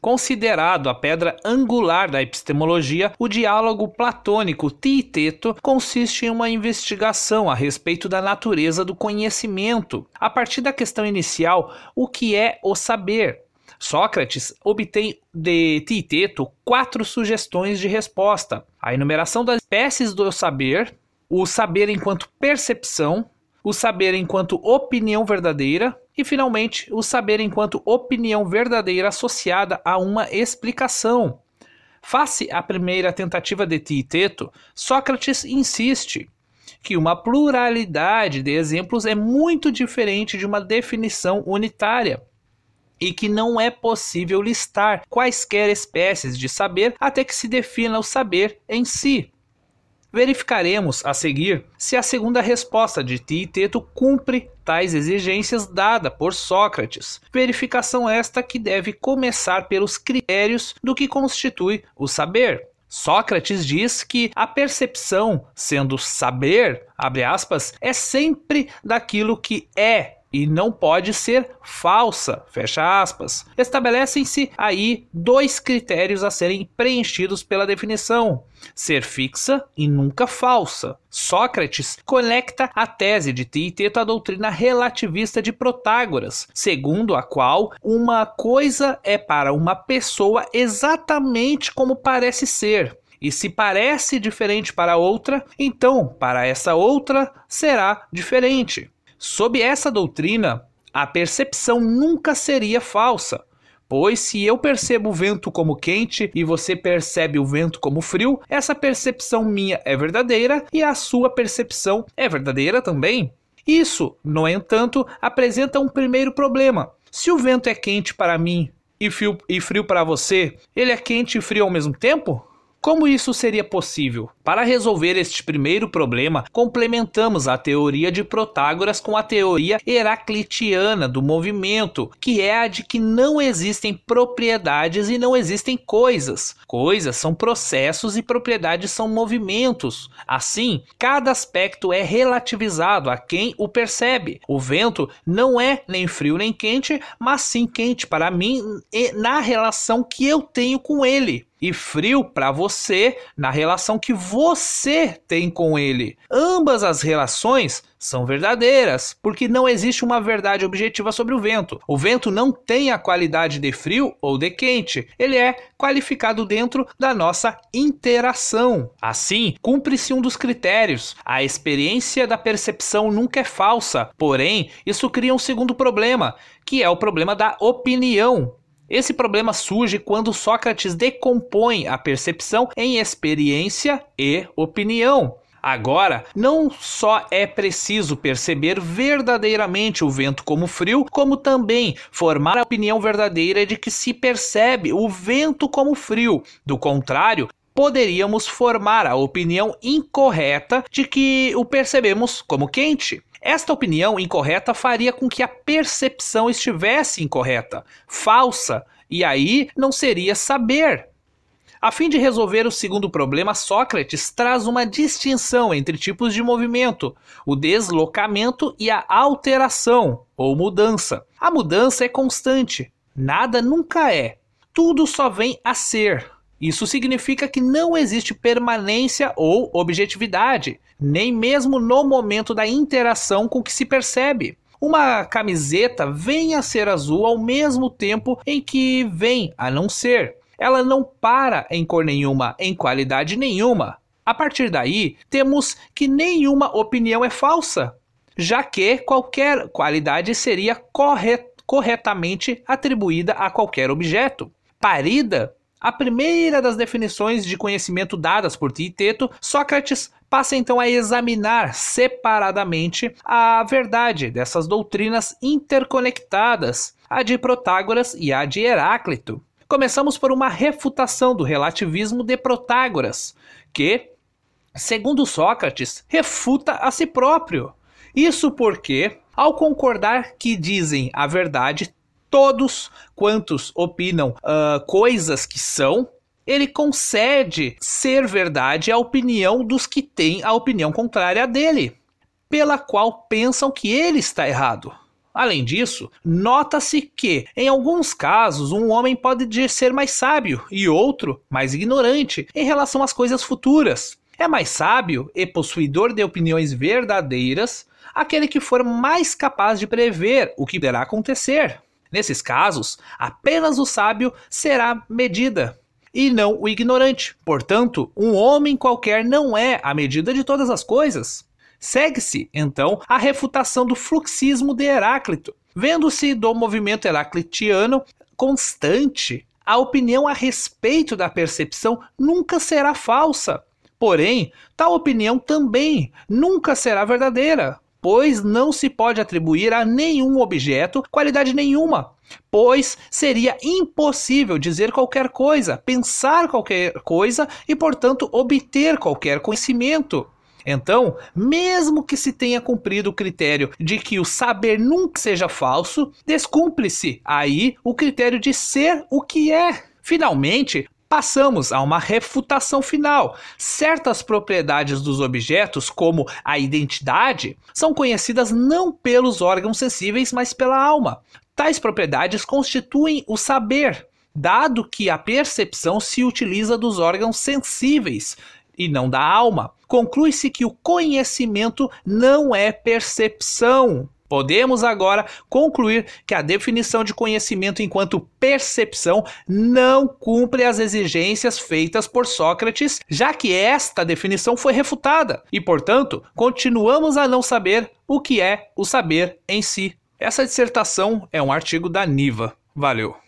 Considerado a pedra angular da epistemologia, o diálogo platônico Tieteto consiste em uma investigação a respeito da natureza do conhecimento, a partir da questão inicial, o que é o saber. Sócrates obtém de Tieteto quatro sugestões de resposta: a enumeração das espécies do saber, o saber enquanto percepção, o saber enquanto opinião verdadeira e, finalmente, o saber enquanto opinião verdadeira associada a uma explicação. Face à primeira tentativa de Tieteto, Sócrates insiste que uma pluralidade de exemplos é muito diferente de uma definição unitária e que não é possível listar quaisquer espécies de saber até que se defina o saber em si. Verificaremos a seguir se a segunda resposta de Tieteto cumpre tais exigências dada por Sócrates. Verificação esta que deve começar pelos critérios do que constitui o saber. Sócrates diz que a percepção, sendo saber, aspas, é sempre daquilo que é e não pode ser falsa, fecha aspas. Estabelecem-se aí dois critérios a serem preenchidos pela definição: ser fixa e nunca falsa. Sócrates conecta a tese de Tieteto à doutrina relativista de Protágoras, segundo a qual uma coisa é para uma pessoa exatamente como parece ser, e se parece diferente para outra, então para essa outra será diferente. Sob essa doutrina, a percepção nunca seria falsa, pois se eu percebo o vento como quente e você percebe o vento como frio, essa percepção minha é verdadeira e a sua percepção é verdadeira também. Isso, no entanto, apresenta um primeiro problema. Se o vento é quente para mim e frio, frio para você, ele é quente e frio ao mesmo tempo? Como isso seria possível? Para resolver este primeiro problema, complementamos a teoria de Protágoras com a teoria heraclitiana do movimento, que é a de que não existem propriedades e não existem coisas. Coisas são processos e propriedades são movimentos. Assim, cada aspecto é relativizado a quem o percebe. O vento não é nem frio nem quente, mas sim quente para mim na relação que eu tenho com ele e frio para você na relação que você tem com ele. Ambas as relações são verdadeiras, porque não existe uma verdade objetiva sobre o vento. O vento não tem a qualidade de frio ou de quente, ele é qualificado dentro da nossa interação. Assim, cumpre-se um dos critérios: a experiência da percepção nunca é falsa. Porém, isso cria um segundo problema, que é o problema da opinião. Esse problema surge quando Sócrates decompõe a percepção em experiência e opinião. Agora, não só é preciso perceber verdadeiramente o vento como frio, como também formar a opinião verdadeira de que se percebe o vento como frio. Do contrário, poderíamos formar a opinião incorreta de que o percebemos como quente. Esta opinião incorreta faria com que a percepção estivesse incorreta, falsa, e aí não seria saber. A fim de resolver o segundo problema, Sócrates traz uma distinção entre tipos de movimento, o deslocamento e a alteração ou mudança. A mudança é constante, nada nunca é. Tudo só vem a ser. Isso significa que não existe permanência ou objetividade, nem mesmo no momento da interação com que se percebe. Uma camiseta vem a ser azul ao mesmo tempo em que vem a não ser. Ela não para em cor nenhuma, em qualidade nenhuma. A partir daí, temos que nenhuma opinião é falsa, já que qualquer qualidade seria corret corretamente atribuída a qualquer objeto. Parida a primeira das definições de conhecimento dadas por Tieteto, Sócrates passa então a examinar separadamente a verdade dessas doutrinas interconectadas, a de Protágoras e a de Heráclito. Começamos por uma refutação do relativismo de Protágoras, que, segundo Sócrates, refuta a si próprio. Isso porque, ao concordar que dizem a verdade todos quantos opinam uh, coisas que são, ele concede ser verdade a opinião dos que têm a opinião contrária dele, pela qual pensam que ele está errado. Além disso, nota-se que, em alguns casos, um homem pode ser mais sábio e outro mais ignorante em relação às coisas futuras. É mais sábio e possuidor de opiniões verdadeiras aquele que for mais capaz de prever o que irá acontecer. Nesses casos, apenas o sábio será medida e não o ignorante. Portanto, um homem qualquer não é a medida de todas as coisas. Segue-se, então, a refutação do fluxismo de Heráclito. Vendo-se do movimento heraclitiano constante, a opinião a respeito da percepção nunca será falsa. Porém, tal opinião também nunca será verdadeira, pois não se pode atribuir a nenhum objeto qualidade nenhuma, pois seria impossível dizer qualquer coisa, pensar qualquer coisa e, portanto, obter qualquer conhecimento. Então, mesmo que se tenha cumprido o critério de que o saber nunca seja falso, descumpre-se aí o critério de ser o que é. Finalmente, Passamos a uma refutação final. Certas propriedades dos objetos, como a identidade, são conhecidas não pelos órgãos sensíveis, mas pela alma. Tais propriedades constituem o saber, dado que a percepção se utiliza dos órgãos sensíveis e não da alma. Conclui-se que o conhecimento não é percepção. Podemos agora concluir que a definição de conhecimento enquanto percepção não cumpre as exigências feitas por Sócrates, já que esta definição foi refutada e, portanto, continuamos a não saber o que é o saber em si. Essa dissertação é um artigo da Niva. Valeu!